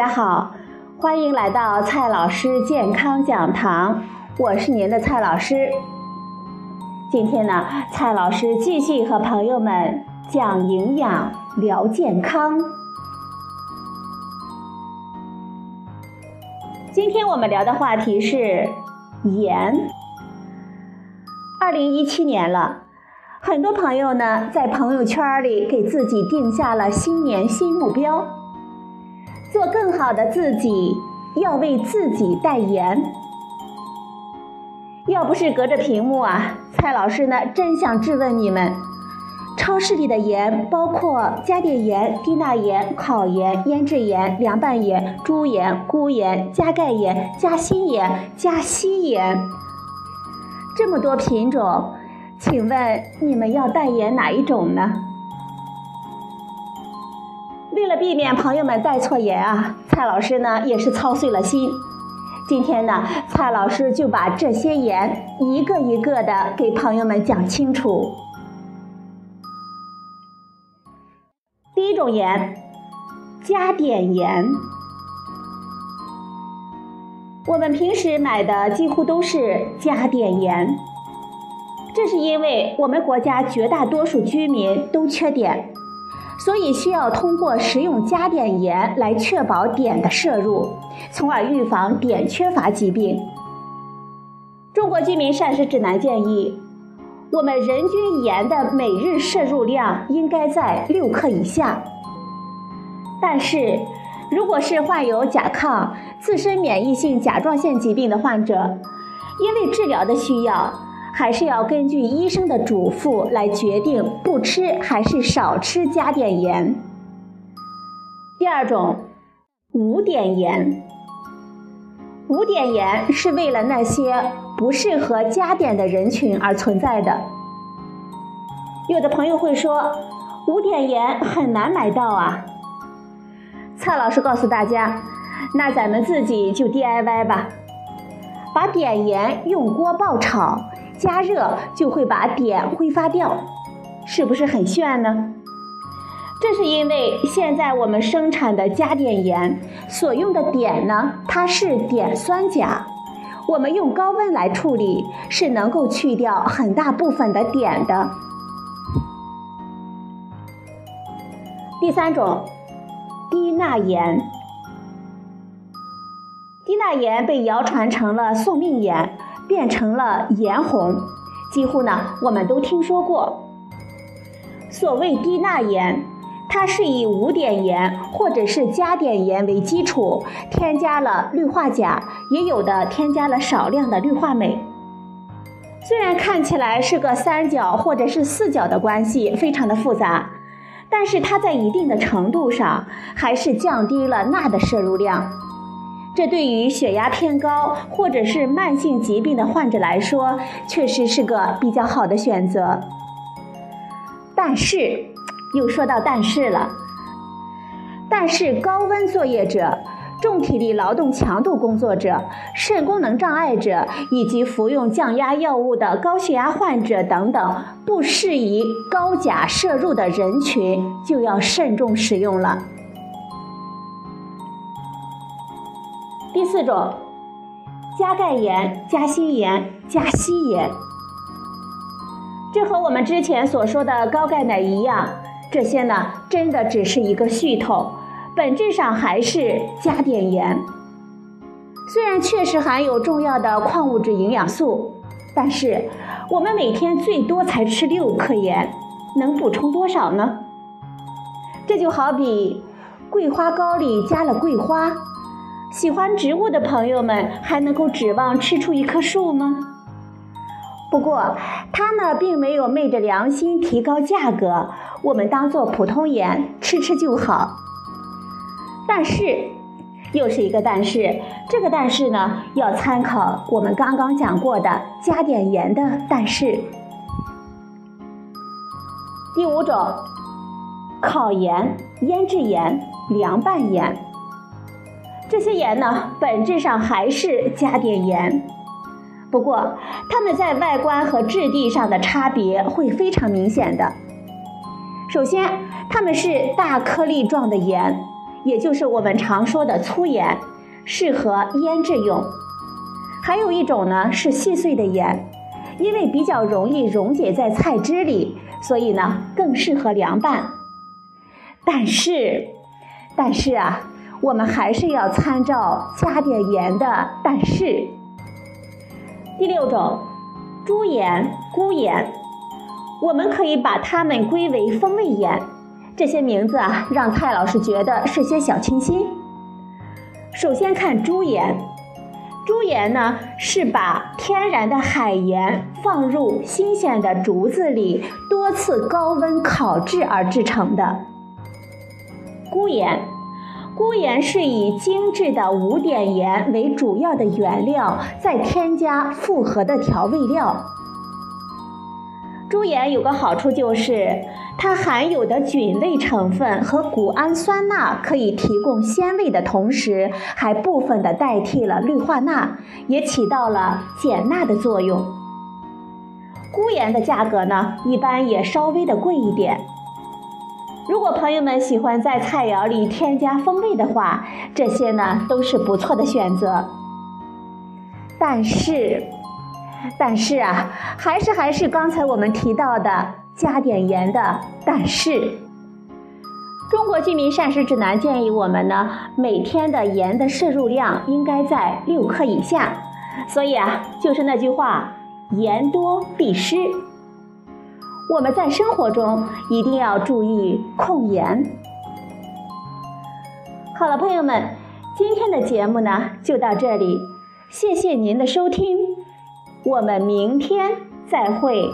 大家好，欢迎来到蔡老师健康讲堂，我是您的蔡老师。今天呢，蔡老师继续和朋友们讲营养、聊健康。今天我们聊的话题是盐。二零一七年了，很多朋友呢在朋友圈里给自己定下了新年新目标，做更好的自己，要为自己代言。要不是隔着屏幕啊，蔡老师呢真想质问你们：超市里的盐包括加碘盐、低钠盐、烤盐、腌制盐、凉拌盐、猪盐、菇盐、加钙盐、加锌盐、加硒盐。这么多品种，请问你们要代言哪一种呢？为了避免朋友们带错盐啊，蔡老师呢也是操碎了心。今天呢，蔡老师就把这些盐一个一个的给朋友们讲清楚。第一种盐，加碘盐。我们平时买的几乎都是加碘盐，这是因为我们国家绝大多数居民都缺碘，所以需要通过食用加碘盐来确保碘的摄入，从而预防碘缺乏疾病。中国居民膳食指南建议，我们人均盐的每日摄入量应该在六克以下，但是。如果是患有甲亢、自身免疫性甲状腺疾病的患者，因为治疗的需要，还是要根据医生的嘱咐来决定不吃还是少吃加碘盐。第二种，无碘盐。无碘盐是为了那些不适合加碘的人群而存在的。有的朋友会说，无碘盐很难买到啊。蔡老师告诉大家，那咱们自己就 DIY 吧，把碘盐用锅爆炒，加热就会把碘挥发掉，是不是很炫呢？这是因为现在我们生产的加碘盐所用的碘呢，它是碘酸钾，我们用高温来处理是能够去掉很大部分的碘的。第三种。低钠盐，低钠盐被谣传成了送命盐，变成了盐红，几乎呢我们都听说过。所谓低钠盐，它是以无碘盐或者是加碘盐为基础，添加了氯化钾，也有的添加了少量的氯化镁。虽然看起来是个三角或者是四角的关系，非常的复杂。但是它在一定的程度上还是降低了钠的摄入量，这对于血压偏高或者是慢性疾病的患者来说，确实是个比较好的选择。但是，又说到但是了，但是高温作业者。重体力劳动强度工作者、肾功能障碍者以及服用降压药物的高血压患者等等不适宜高钾摄入的人群，就要慎重使用了。第四种，加钙盐、加锌盐、加硒盐，这和我们之前所说的高钙奶一样，这些呢，真的只是一个噱头。本质上还是加碘盐，虽然确实含有重要的矿物质营养素，但是我们每天最多才吃六克盐，能补充多少呢？这就好比桂花糕里加了桂花，喜欢植物的朋友们还能够指望吃出一棵树吗？不过它呢，并没有昧着良心提高价格，我们当做普通盐吃吃就好。但是，又是一个但是，这个但是呢，要参考我们刚刚讲过的加碘盐的但是。第五种，烤盐、腌制盐、凉拌盐，这些盐呢，本质上还是加碘盐，不过它们在外观和质地上的差别会非常明显的。首先，它们是大颗粒状的盐。也就是我们常说的粗盐，适合腌制用；还有一种呢是细碎的盐，因为比较容易溶解在菜汁里，所以呢更适合凉拌。但是，但是啊，我们还是要参照加点盐的但是。第六种，猪盐、菇盐，我们可以把它们归为风味盐。这些名字啊，让蔡老师觉得是些小清新。首先看猪盐，猪盐呢是把天然的海盐放入新鲜的竹子里，多次高温烤制而制成的。菇盐，菇盐是以精致的无碘盐为主要的原料，再添加复合的调味料。猪盐有个好处就是，它含有的菌类成分和谷氨酸钠可以提供鲜味的同时，还部分的代替了氯化钠，也起到了减钠的作用。菇盐的价格呢，一般也稍微的贵一点。如果朋友们喜欢在菜肴里添加风味的话，这些呢都是不错的选择。但是，但是啊，还是还是刚才我们提到的加点盐的但是。中国居民膳食指南建议我们呢，每天的盐的摄入量应该在六克以下。所以啊，就是那句话，盐多必失。我们在生活中一定要注意控盐。好了，朋友们，今天的节目呢就到这里，谢谢您的收听，我们明天再会。